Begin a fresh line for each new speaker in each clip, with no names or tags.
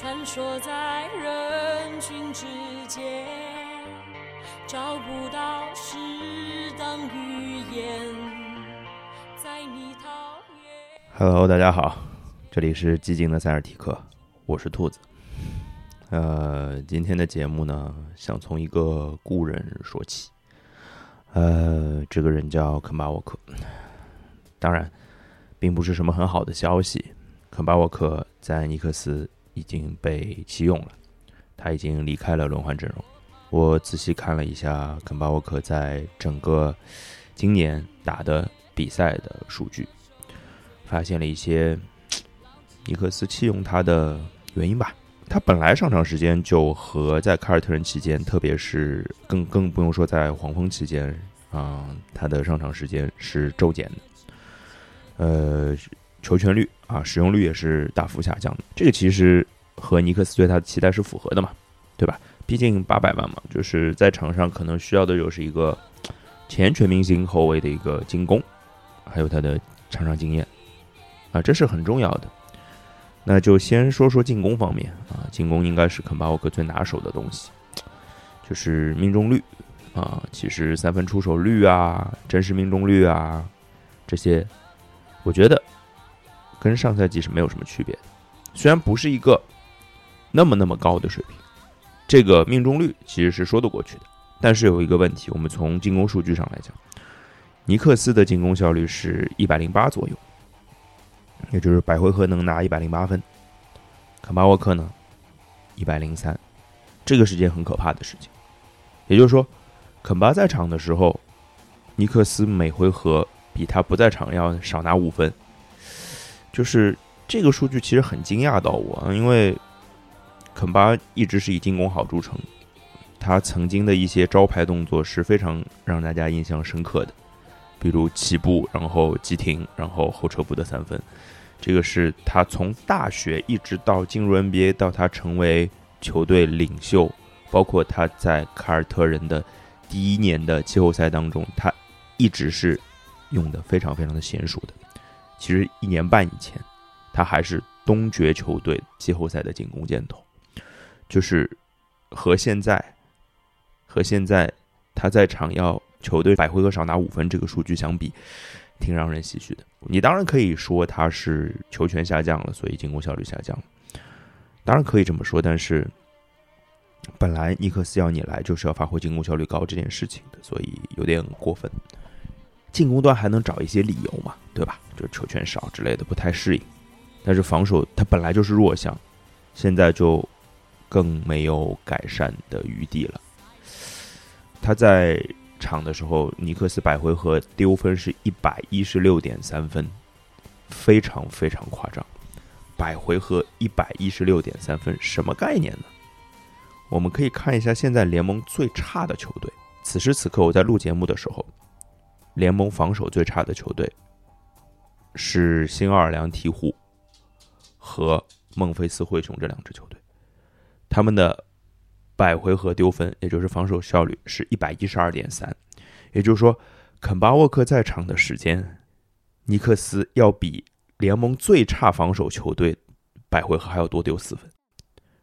穿梭在人群之间，找不到适当语言，在你讨厌。
Hello，大家好，这里是寂静的塞尔提克，我是兔子。呃，今天的节目呢，想从一个故人说起。呃，这个人叫肯巴沃克，当然，并不是什么很好的消息。肯巴沃克在尼克斯已经被弃用了，他已经离开了轮换阵容。我仔细看了一下肯巴沃克在整个今年打的比赛的数据，发现了一些尼克斯弃用他的原因吧。他本来上场时间就和在凯尔特人期间，特别是更更不用说在黄蜂期间啊、他的上场时间是骤减的。呃，球权率啊，使用率也是大幅下降的。这个其实和尼克斯对他的期待是符合的嘛，对吧？毕竟八百万嘛，就是在场上可能需要的就是一个前全明星后卫的一个进攻，还有他的场上经验啊，这是很重要的。那就先说说进攻方面啊，进攻应该是肯巴沃克最拿手的东西，就是命中率啊，其实三分出手率啊、真实命中率啊这些，我觉得跟上赛季是没有什么区别。虽然不是一个那么那么高的水平，这个命中率其实是说得过去的。但是有一个问题，我们从进攻数据上来讲，尼克斯的进攻效率是一百零八左右。也就是百回合能拿一百零八分，肯巴沃克呢一百零三，这个是件很可怕的事情。也就是说，肯巴在场的时候，尼克斯每回合比他不在场要少拿五分，就是这个数据其实很惊讶到我，因为肯巴一直是以进攻好著称，他曾经的一些招牌动作是非常让大家印象深刻的。比如起步，然后急停，然后后撤步的三分，这个是他从大学一直到进入 NBA，到他成为球队领袖，包括他在凯尔特人的第一年的季后赛当中，他一直是用的非常非常的娴熟的。其实一年半以前，他还是东决球队季后赛的进攻箭头，就是和现在和现在他在场要。球队百回合少拿五分这个数据相比，挺让人唏嘘的。你当然可以说他是球权下降了，所以进攻效率下降了，当然可以这么说。但是本来尼克斯要你来就是要发挥进攻效率高这件事情的，所以有点过分。进攻端还能找一些理由嘛，对吧？就球权少之类的不太适应。但是防守他本来就是弱项，现在就更没有改善的余地了。他在。场的时候，尼克斯百回合丢分是一百一十六点三分，非常非常夸张。百回合一百一十六点三分，什么概念呢？我们可以看一下现在联盟最差的球队。此时此刻，我在录节目的时候，联盟防守最差的球队是新奥尔良鹈鹕和孟菲斯灰熊这两支球队，他们的。百回合丢分，也就是防守效率是一百一十二点三，也就是说，肯巴沃克在场的时间，尼克斯要比联盟最差防守球队百回合还要多丢四分，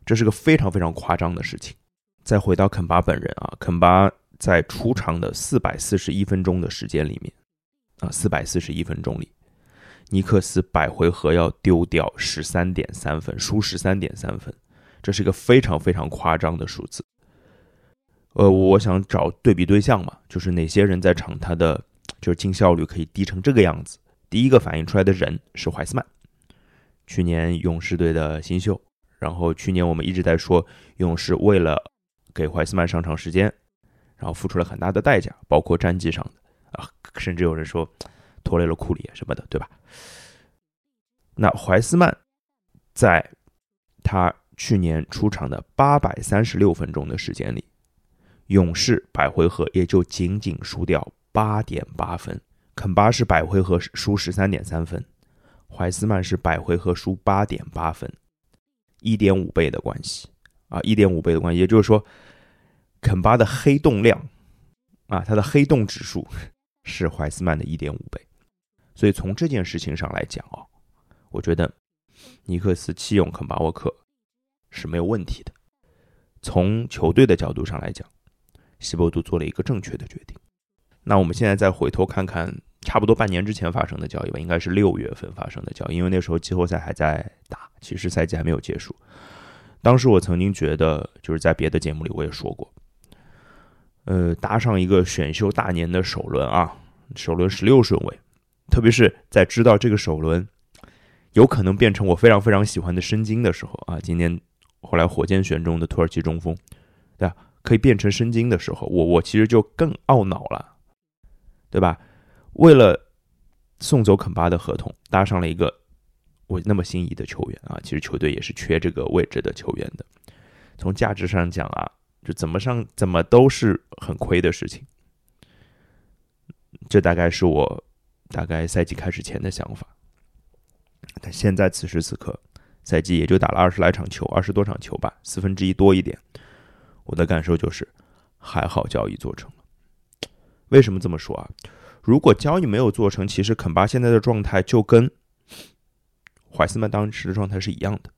这是个非常非常夸张的事情。再回到肯巴本人啊，肯巴在出场的四百四十一分钟的时间里面，啊，四百四十一分钟里，尼克斯百回合要丢掉十三点三分，输十三点三分。这是一个非常非常夸张的数字，呃，我想找对比对象嘛，就是哪些人在场，他的就是进效率可以低成这个样子。第一个反映出来的人是怀斯曼，去年勇士队的新秀，然后去年我们一直在说勇士为了给怀斯曼上场时间，然后付出了很大的代价，包括战绩上的啊，甚至有人说拖累了库里什么的，对吧？那怀斯曼在他。去年出场的八百三十六分钟的时间里，勇士百回合也就仅仅输掉八点八分，肯巴是百回合输十三点三分，怀斯曼是百回合输八点八分，一点五倍的关系啊，一点五倍的关系，也就是说，肯巴的黑洞量啊，他的黑洞指数是怀斯曼的一点五倍，所以从这件事情上来讲啊，我觉得尼克斯弃用肯巴沃克。是没有问题的。从球队的角度上来讲，西伯杜做了一个正确的决定。那我们现在再回头看看，差不多半年之前发生的交易吧，应该是六月份发生的交易，因为那时候季后赛还在打，其实赛季还没有结束。当时我曾经觉得，就是在别的节目里我也说过，呃，搭上一个选秀大年的首轮啊，首轮十六顺位，特别是在知道这个首轮有可能变成我非常非常喜欢的申京的时候啊，今年后来火箭选中的土耳其中锋，对吧？可以变成申京的时候，我我其实就更懊恼了。对吧？为了送走肯巴的合同，搭上了一个我那么心仪的球员啊！其实球队也是缺这个位置的球员的。从价值上讲啊，就怎么上怎么都是很亏的事情。这大概是我大概赛季开始前的想法。但现在此时此刻，赛季也就打了二十来场球，二十多场球吧，四分之一多一点。我的感受就是，还好交易做成了。为什么这么说啊？如果交易没有做成，其实肯巴现在的状态就跟怀斯曼当时的状态是一样的，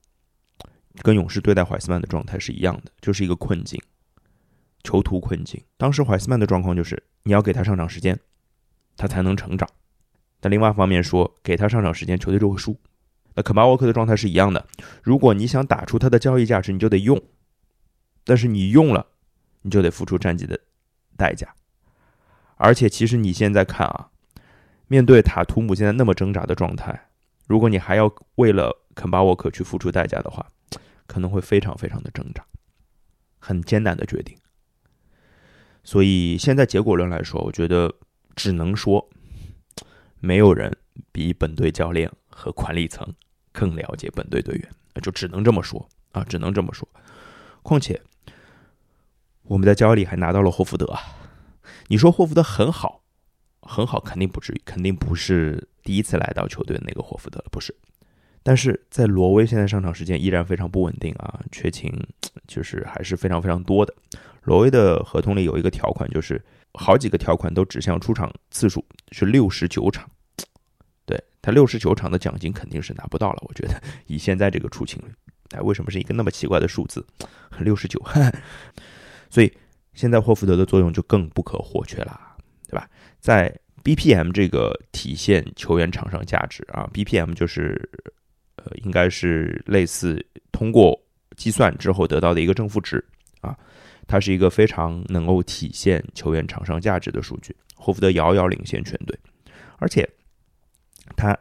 跟勇士对待怀斯曼的状态是一样的，就是一个困境，囚徒困境。当时怀斯曼的状况就是你要给他上场时间，他才能成长。但另外一方面说，给他上场时间，球队就会输。那肯巴沃克的状态是一样的，如果你想打出他的交易价值，你就得用，但是你用了，你就得付出战绩的代价。而且，其实你现在看啊，面对塔图姆现在那么挣扎的状态，如果你还要为了肯巴沃克去付出代价的话，可能会非常非常的挣扎，很艰难的决定。所以现在结果论来说，我觉得只能说，没有人比本队教练和管理层更了解本队队员，就只能这么说啊，只能这么说。况且，我们在交易里还拿到了霍福德啊。你说霍福德很好，很好，肯定不至于，肯定不是第一次来到球队的那个霍福德了，不是。但是在挪威现在上场时间依然非常不稳定啊，缺勤就是还是非常非常多的。挪威的合同里有一个条款，就是好几个条款都指向出场次数是六十九场，对他六十九场的奖金肯定是拿不到了。我觉得以现在这个出勤率，哎，为什么是一个那么奇怪的数字？六十九，所以。现在霍福德的作用就更不可或缺啦，对吧？在 BPM 这个体现球员场上价值啊，BPM 就是呃，应该是类似通过计算之后得到的一个正负值啊，它是一个非常能够体现球员场上价值的数据。霍福德遥遥领先全队，而且他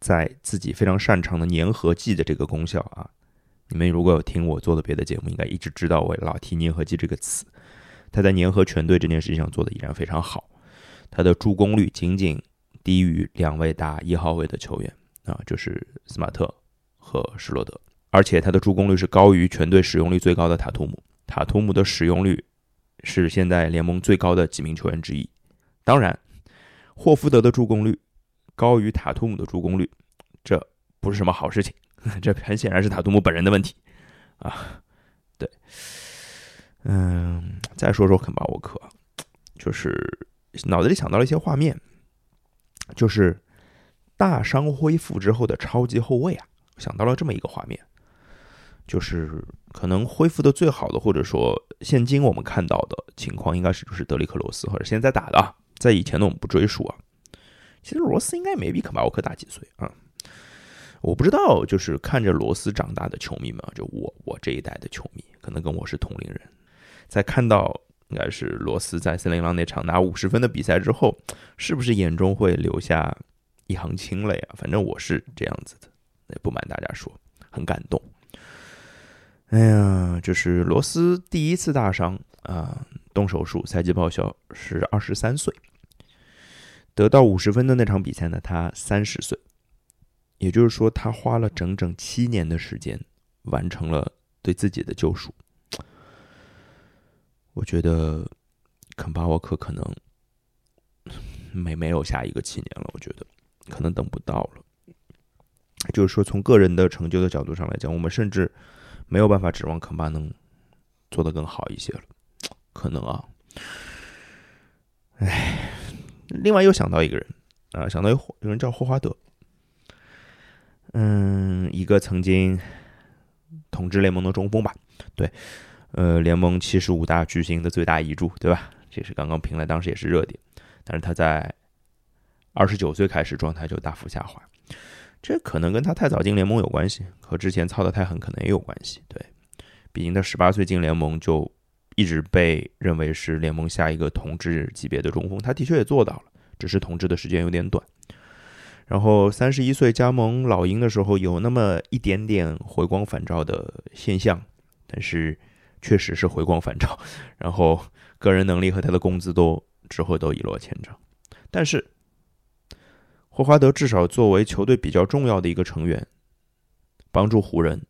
在自己非常擅长的粘合剂的这个功效啊，你们如果有听我做的别的节目，应该一直知道我老提粘合剂这个词。他在粘合全队这件事情上做的依然非常好，他的助攻率仅仅低于两位打一号位的球员啊，就是斯马特和施罗德，而且他的助攻率是高于全队使用率最高的塔图姆。塔图姆的使用率是现在联盟最高的几名球员之一。当然，霍福德的助攻率高于塔图姆的助攻率，这不是什么好事情，这很显然是塔图姆本人的问题啊，对。嗯，再说说肯巴沃克，就是脑子里想到了一些画面，就是大伤恢复之后的超级后卫啊，想到了这么一个画面，就是可能恢复的最好的，或者说现今我们看到的情况，应该是就是德里克罗斯或者现在打的，在以前的我们不追溯啊。其实罗斯应该没比肯巴沃克大几岁啊，我不知道，就是看着罗斯长大的球迷们，就我我这一代的球迷，可能跟我是同龄人。在看到应该是罗斯在森林狼那场拿五十分的比赛之后，是不是眼中会留下一行清泪啊？反正我是这样子的，也不瞒大家说，很感动。哎呀，就是罗斯第一次大伤啊，动手术，赛季报销，是二十三岁，得到五十分的那场比赛呢，他三十岁，也就是说，他花了整整七年的时间，完成了对自己的救赎。我觉得肯巴沃克可能 没没有下一个七年了，我觉得可能等不到了。就是说，从个人的成就的角度上来讲，我们甚至没有办法指望肯巴能做得更好一些了，可能啊。哎，另外又想到一个人啊，想到有有人叫霍华德，嗯，一个曾经。统治联盟的中锋吧。对，呃，联盟七十五大巨星的最大遗珠，对吧？这是刚刚评了，当时也是热点。但是他在二十九岁开始状态就大幅下滑，这可能跟他太早进联盟有关系，和之前操得太狠可能也有关系。对，毕竟他十八岁进联盟就一直被认为是联盟下一个统治级别的中锋，他的确也做到了，只是统治的时间有点短。然后三十一岁加盟老鹰的时候，有那么一点点回光返照的现象，但是确实是回光返照。然后个人能力和他的工资都之后都一落千丈。但是霍华德至少作为球队比较重要的一个成员，帮助湖人，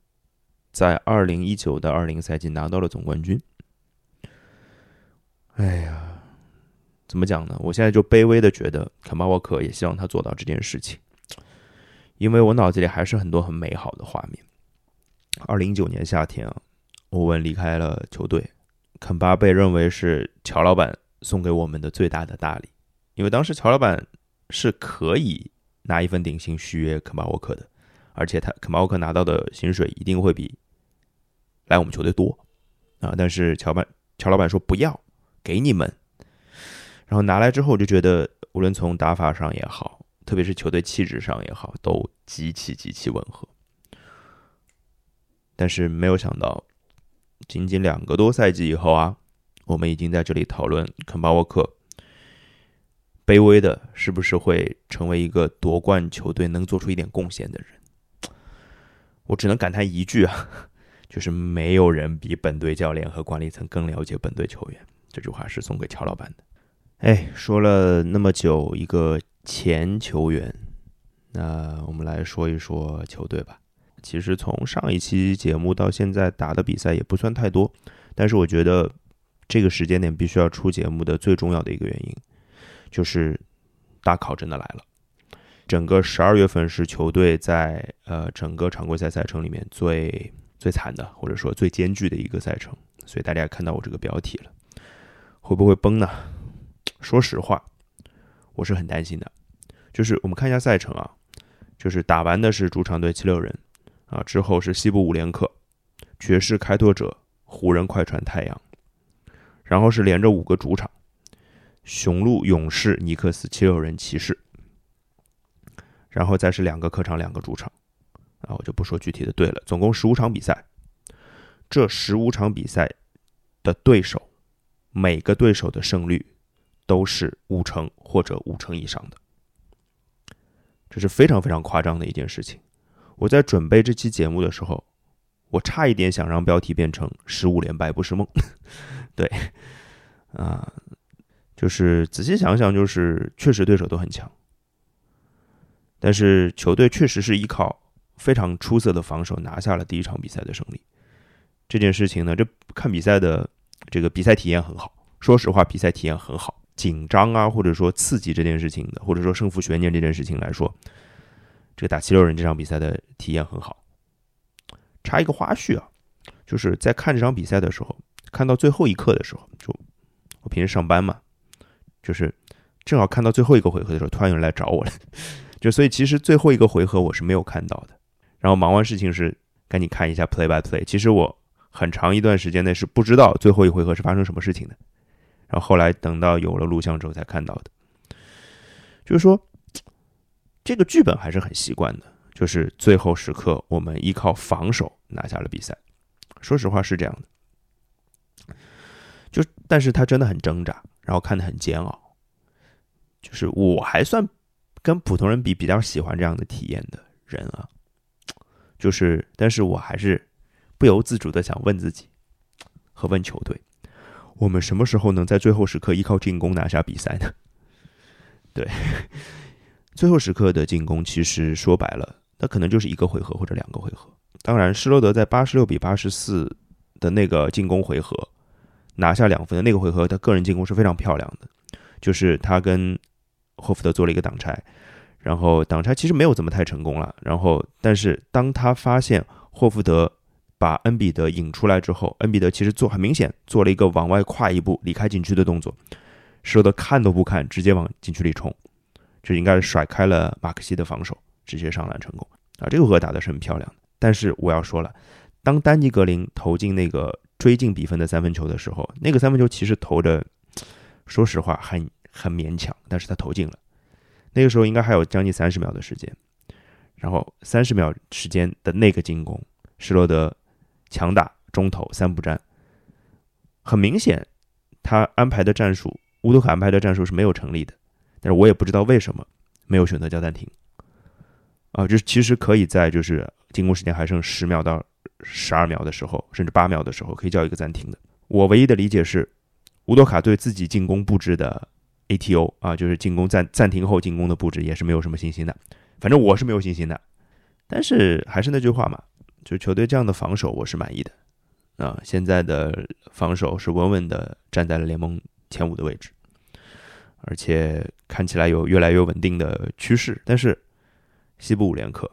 在二零一九到二零赛季拿到了总冠军。哎呀。怎么讲呢？我现在就卑微的觉得，肯巴沃克也希望他做到这件事情，因为我脑子里还是很多很美好的画面。二零一九年夏天啊，欧文离开了球队，肯巴被认为是乔老板送给我们的最大的大礼，因为当时乔老板是可以拿一份顶薪续约肯巴沃克的，而且他肯巴沃克拿到的薪水一定会比来我们球队多啊，但是乔板乔老板说不要给你们。然后拿来之后，就觉得无论从打法上也好，特别是球队气质上也好，都极其极其吻合。但是没有想到，仅仅两个多赛季以后啊，我们已经在这里讨论肯巴沃克卑微的是不是会成为一个夺冠球队能做出一点贡献的人。我只能感叹一句啊，就是没有人比本队教练和管理层更了解本队球员。这句话是送给乔老板的。哎，说了那么久一个前球员，那我们来说一说球队吧。其实从上一期节目到现在打的比赛也不算太多，但是我觉得这个时间点必须要出节目的最重要的一个原因，就是大考真的来了。整个十二月份是球队在呃整个常规赛赛程里面最最惨的，或者说最艰巨的一个赛程，所以大家也看到我这个标题了，会不会崩呢？说实话，我是很担心的。就是我们看一下赛程啊，就是打完的是主场队七六人啊，之后是西部五连客、爵士、开拓者、湖人、快船、太阳，然后是连着五个主场：雄鹿、勇士、尼克斯、七六人、骑士，然后再是两个客场、两个主场。啊，我就不说具体的队了。总共十五场比赛，这十五场比赛的对手，每个对手的胜率。都是五成或者五成以上的，这是非常非常夸张的一件事情。我在准备这期节目的时候，我差一点想让标题变成“十五连败不是梦”。对，啊，就是仔细想想，就是确实对手都很强，但是球队确实是依靠非常出色的防守拿下了第一场比赛的胜利。这件事情呢，这看比赛的这个比赛体验很好，说实话，比赛体验很好。紧张啊，或者说刺激这件事情的，或者说胜负悬念这件事情来说，这个打七六人这场比赛的体验很好。插一个花絮啊，就是在看这场比赛的时候，看到最后一刻的时候，就我平时上班嘛，就是正好看到最后一个回合的时候，突然有人来找我了，就所以其实最后一个回合我是没有看到的。然后忙完事情是赶紧看一下 play by play。其实我很长一段时间内是不知道最后一回合是发生什么事情的。然后后来等到有了录像之后才看到的，就是说，这个剧本还是很习惯的，就是最后时刻我们依靠防守拿下了比赛。说实话是这样的，但是他真的很挣扎，然后看得很煎熬。就是我还算跟普通人比比较喜欢这样的体验的人啊，就是但是我还是不由自主的想问自己和问球队。我们什么时候能在最后时刻依靠进攻拿下比赛呢？对，最后时刻的进攻其实说白了，那可能就是一个回合或者两个回合。当然，施罗德在八十六比八十四的那个进攻回合拿下两分的那个回合，他个人进攻是非常漂亮的，就是他跟霍福德做了一个挡拆，然后挡拆其实没有怎么太成功了。然后，但是当他发现霍福德。把恩比德引出来之后，恩比德其实做很明显做了一个往外跨一步离开禁区的动作，施罗德看都不看，直接往禁区里冲，这应该是甩开了马克西的防守，直接上篮成功啊！这个回合打的是很漂亮的。但是我要说了，当丹尼格林投进那个追进比分的三分球的时候，那个三分球其实投的，说实话很很勉强，但是他投进了。那个时候应该还有将近三十秒的时间，然后三十秒时间的那个进攻，施罗德强打中投三不沾，很明显他安排的战术，乌多卡安排的战术是没有成立的，但是我也不知道为什么没有选择叫暂停。啊，就是其实可以在就是进攻时间还剩十秒到十二秒的时候，甚至八秒的时候，可以叫一个暂停的。我唯一的理解是，乌多卡对自己进攻布置的 ATO 啊，就是进攻暂暂停后进攻的布置也是没有什么信心的。反正我是没有信心的。但是还是那句话嘛，就球队这样的防守我是满意的。啊，现在的防守是稳稳的站在了联盟前五的位置，而且看起来有越来越稳定的趋势。但是西部五连客，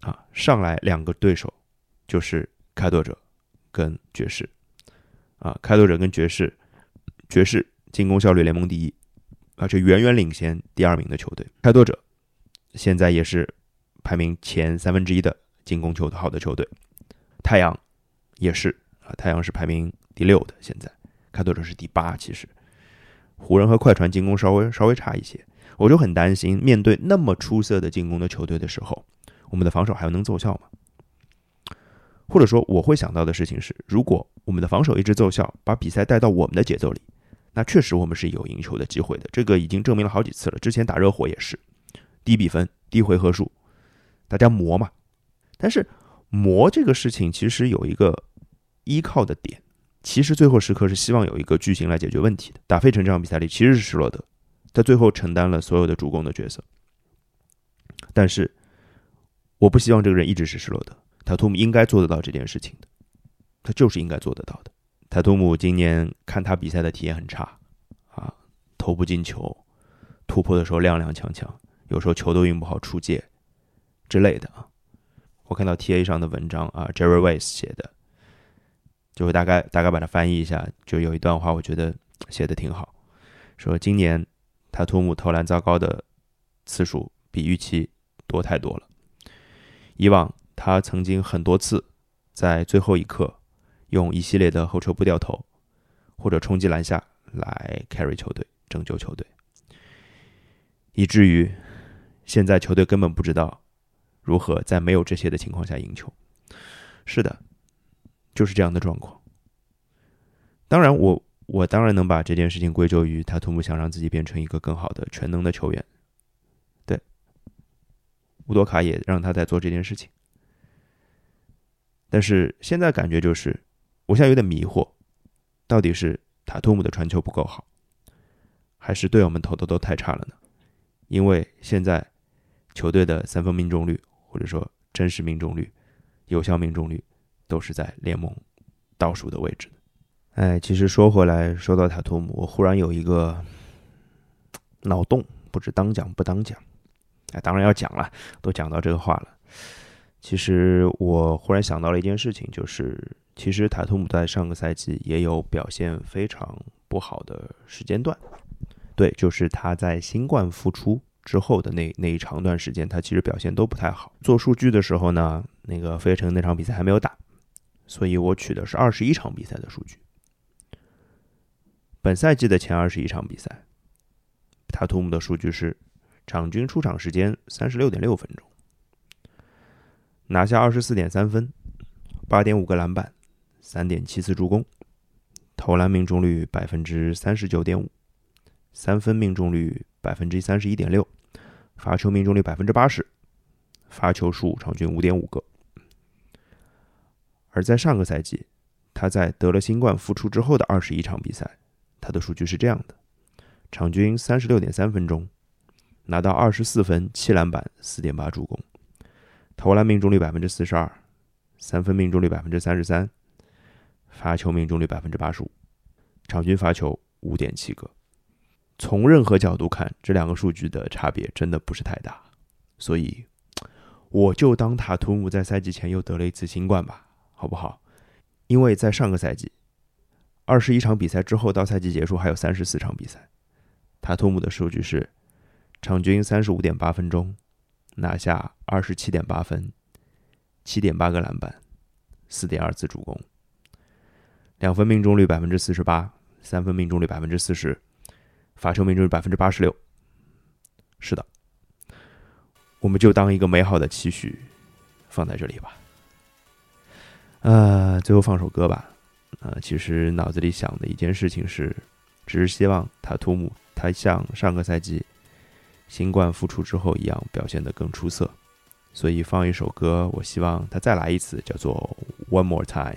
啊，上来两个对手就是开拓者跟爵士，啊，开拓者跟爵士，爵士进攻效率联盟第一，而且远远领先第二名的球队。开拓者现在也是排名前三分之一的进攻球好的球队。太阳也是啊，太阳是排名第六的，现在开拓者是第八。其实湖人和快船进攻稍微稍微差一些。我就很担心，面对那么出色的进攻的球队的时候，我们的防守还能奏效吗？或者说，我会想到的事情是，如果我们的防守一直奏效，把比赛带到我们的节奏里，那确实我们是有赢球的机会的。这个已经证明了好几次了。之前打热火也是低比分、低回合数，大家磨嘛。但是磨这个事情其实有一个依靠的点，其实最后时刻是希望有一个巨星来解决问题的。打费城这场比赛里，其实是施罗德。他最后承担了所有的主攻的角色，但是我不希望这个人一直是施罗德。塔图姆应该做得到这件事情的，他就是应该做得到的。塔图姆今年看他比赛的体验很差啊，投不进球，突破的时候踉踉跄跄，有时候球都运不好出界之类的啊。我看到 T A 上的文章啊，Jerry Weiss 写的，就会大概大概把它翻译一下，就有一段话，我觉得写的挺好，说今年。塔图姆投篮糟糕的次数比预期多太多了。以往他曾经很多次在最后一刻用一系列的后撤步掉头或者冲击篮下来 carry 球队拯救球队，以至于现在球队根本不知道如何在没有这些的情况下赢球。是的，就是这样的状况。当然我。我当然能把这件事情归咎于他图姆想让自己变成一个更好的全能的球员，对，乌多卡也让他在做这件事情。但是现在感觉就是，我现在有点迷惑，到底是塔图姆的传球不够好，还是队友们投的都太差了呢？因为现在球队的三分命中率或者说真实命中率、有效命中率都是在联盟倒数的位置的。哎，其实说回来，说到塔图姆，我忽然有一个脑洞，不知当讲不当讲。哎，当然要讲了，都讲到这个话了。其实我忽然想到了一件事情，就是其实塔图姆在上个赛季也有表现非常不好的时间段。对，就是他在新冠复出之后的那那一长段时间，他其实表现都不太好。做数据的时候呢，那个费城那场比赛还没有打，所以我取的是二十一场比赛的数据。本赛季的前二十一场比赛，塔图姆的数据是：场均出场时间三十六点六分钟，拿下二十四点三分，八点五个篮板，三点七次助攻，投篮命中率百分之三十九点五，三分命中率百分之三十一点六，罚球命中率百分之八十，罚球数场均五点五个。而在上个赛季，他在得了新冠复出之后的二十一场比赛。他的数据是这样的：场均三十六点三分钟，拿到二十四分、七篮板、四点八助攻，投篮命中率百分之四十二，三分命中率百分之三十三，罚球命中率百分之八十五，场均罚球五点七个。从任何角度看，这两个数据的差别真的不是太大，所以我就当塔图姆在赛季前又得了一次新冠吧，好不好？因为在上个赛季。二十一场比赛之后，到赛季结束还有三十四场比赛。塔图姆的数据是：场均三十五点八分钟，拿下二十七点八分，七点八个篮板，四点二次助攻，两分命中率百分之四十八，三分命中率百分之四十，罚球命中率百分之八十六。是的，我们就当一个美好的期许放在这里吧。呃，最后放首歌吧。呃，其实脑子里想的一件事情是，只是希望塔图姆他像上个赛季新冠复出之后一样表现得更出色。所以放一首歌，我希望他再来一次，叫做《One More Time》，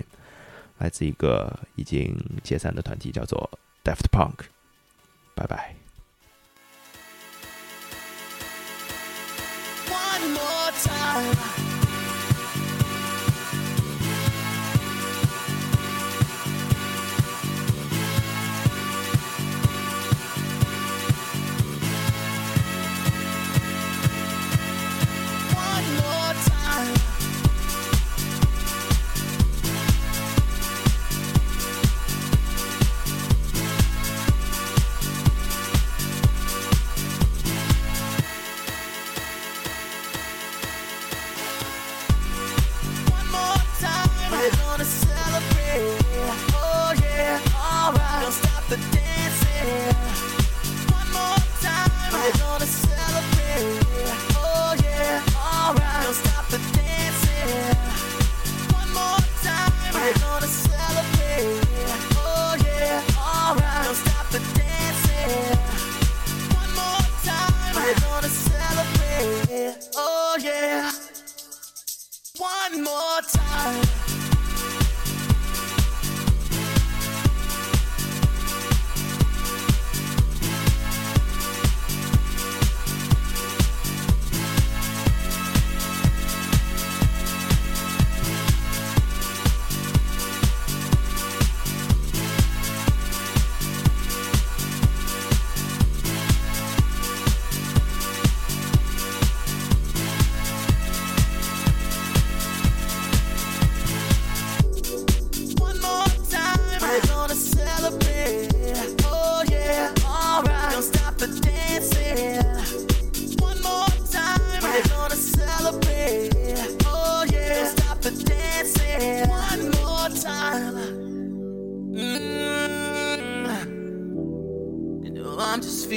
来自一个已经解散的团体，叫做 Daft Punk。拜拜。
one more time.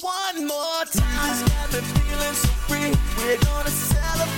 One more time. This got me feeling so free. We're gonna celebrate.